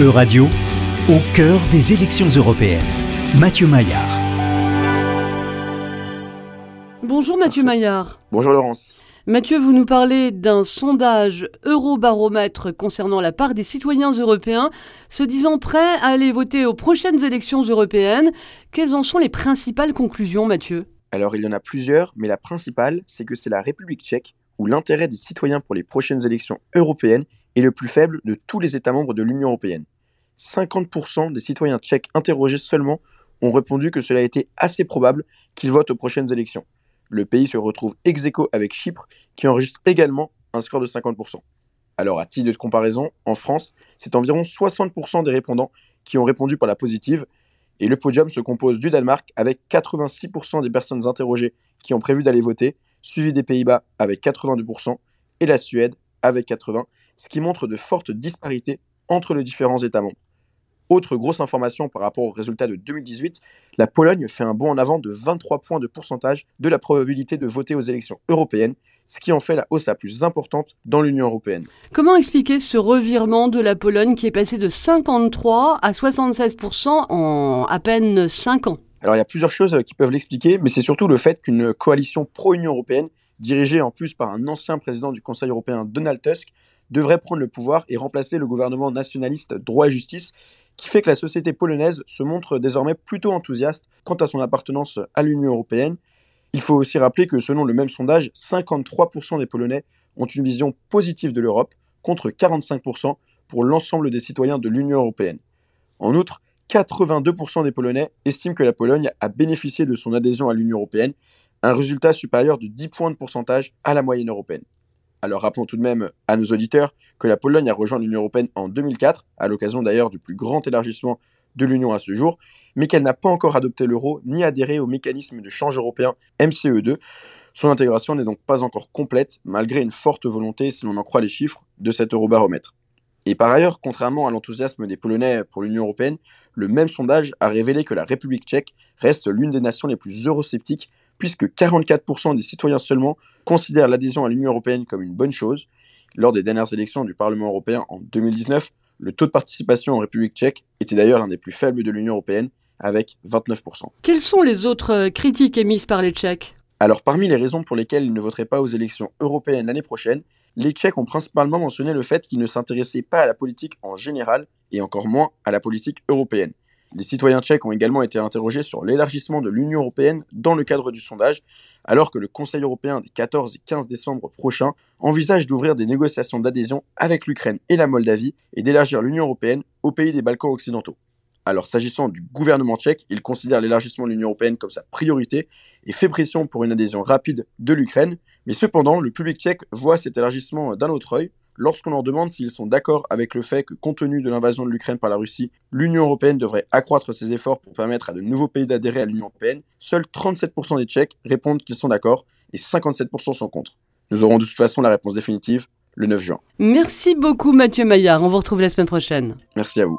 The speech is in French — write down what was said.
E-Radio, au cœur des élections européennes. Mathieu Maillard. Bonjour Mathieu Maillard. Bonjour Laurence. Mathieu, vous nous parlez d'un sondage Eurobaromètre concernant la part des citoyens européens se disant prêts à aller voter aux prochaines élections européennes. Quelles en sont les principales conclusions, Mathieu? Alors, il y en a plusieurs, mais la principale, c'est que c'est la République tchèque où l'intérêt des citoyens pour les prochaines élections européennes est le plus faible de tous les États membres de l'Union européenne. 50% des citoyens tchèques interrogés seulement ont répondu que cela était assez probable qu'ils votent aux prochaines élections. Le pays se retrouve ex aequo avec Chypre, qui enregistre également un score de 50%. Alors, à titre de comparaison, en France, c'est environ 60% des répondants qui ont répondu par la positive, et le podium se compose du Danemark avec 86% des personnes interrogées qui ont prévu d'aller voter, suivi des Pays-Bas avec 82%, et la Suède avec 80%, ce qui montre de fortes disparités entre les différents États membres. Autre grosse information par rapport aux résultats de 2018, la Pologne fait un bond en avant de 23 points de pourcentage de la probabilité de voter aux élections européennes, ce qui en fait la hausse la plus importante dans l'Union européenne. Comment expliquer ce revirement de la Pologne qui est passé de 53 à 76% en à peine 5 ans? Alors il y a plusieurs choses qui peuvent l'expliquer, mais c'est surtout le fait qu'une coalition pro-Union européenne, dirigée en plus par un ancien président du Conseil européen Donald Tusk, devrait prendre le pouvoir et remplacer le gouvernement nationaliste droit et justice, qui fait que la société polonaise se montre désormais plutôt enthousiaste quant à son appartenance à l'Union européenne. Il faut aussi rappeler que selon le même sondage, 53% des Polonais ont une vision positive de l'Europe, contre 45% pour l'ensemble des citoyens de l'Union européenne. En outre, 82% des Polonais estiment que la Pologne a bénéficié de son adhésion à l'Union européenne, un résultat supérieur de 10 points de pourcentage à la moyenne européenne. Alors rappelons tout de même à nos auditeurs que la Pologne a rejoint l'Union européenne en 2004, à l'occasion d'ailleurs du plus grand élargissement de l'Union à ce jour, mais qu'elle n'a pas encore adopté l'euro ni adhéré au mécanisme de change européen MCE2. Son intégration n'est donc pas encore complète, malgré une forte volonté, si l'on en croit les chiffres, de cet eurobaromètre. Et par ailleurs, contrairement à l'enthousiasme des Polonais pour l'Union européenne, le même sondage a révélé que la République tchèque reste l'une des nations les plus eurosceptiques puisque 44% des citoyens seulement considèrent l'adhésion à l'Union européenne comme une bonne chose. Lors des dernières élections du Parlement européen en 2019, le taux de participation en République tchèque était d'ailleurs l'un des plus faibles de l'Union européenne, avec 29%. Quelles sont les autres euh, critiques émises par les Tchèques? Alors parmi les raisons pour lesquelles ils ne voteraient pas aux élections européennes l'année prochaine, les Tchèques ont principalement mentionné le fait qu'ils ne s'intéressaient pas à la politique en général et encore moins à la politique européenne. Les citoyens tchèques ont également été interrogés sur l'élargissement de l'Union européenne dans le cadre du sondage, alors que le Conseil européen des 14 et 15 décembre prochains envisage d'ouvrir des négociations d'adhésion avec l'Ukraine et la Moldavie et d'élargir l'Union européenne aux pays des Balkans occidentaux. Alors s'agissant du gouvernement tchèque, il considère l'élargissement de l'Union européenne comme sa priorité et fait pression pour une adhésion rapide de l'Ukraine, mais cependant le public tchèque voit cet élargissement d'un autre œil, Lorsqu'on leur demande s'ils sont d'accord avec le fait que, compte tenu de l'invasion de l'Ukraine par la Russie, l'Union européenne devrait accroître ses efforts pour permettre à de nouveaux pays d'adhérer à l'Union européenne, seuls 37% des Tchèques répondent qu'ils sont d'accord et 57% sont contre. Nous aurons de toute façon la réponse définitive le 9 juin. Merci beaucoup Mathieu Maillard, on vous retrouve la semaine prochaine. Merci à vous.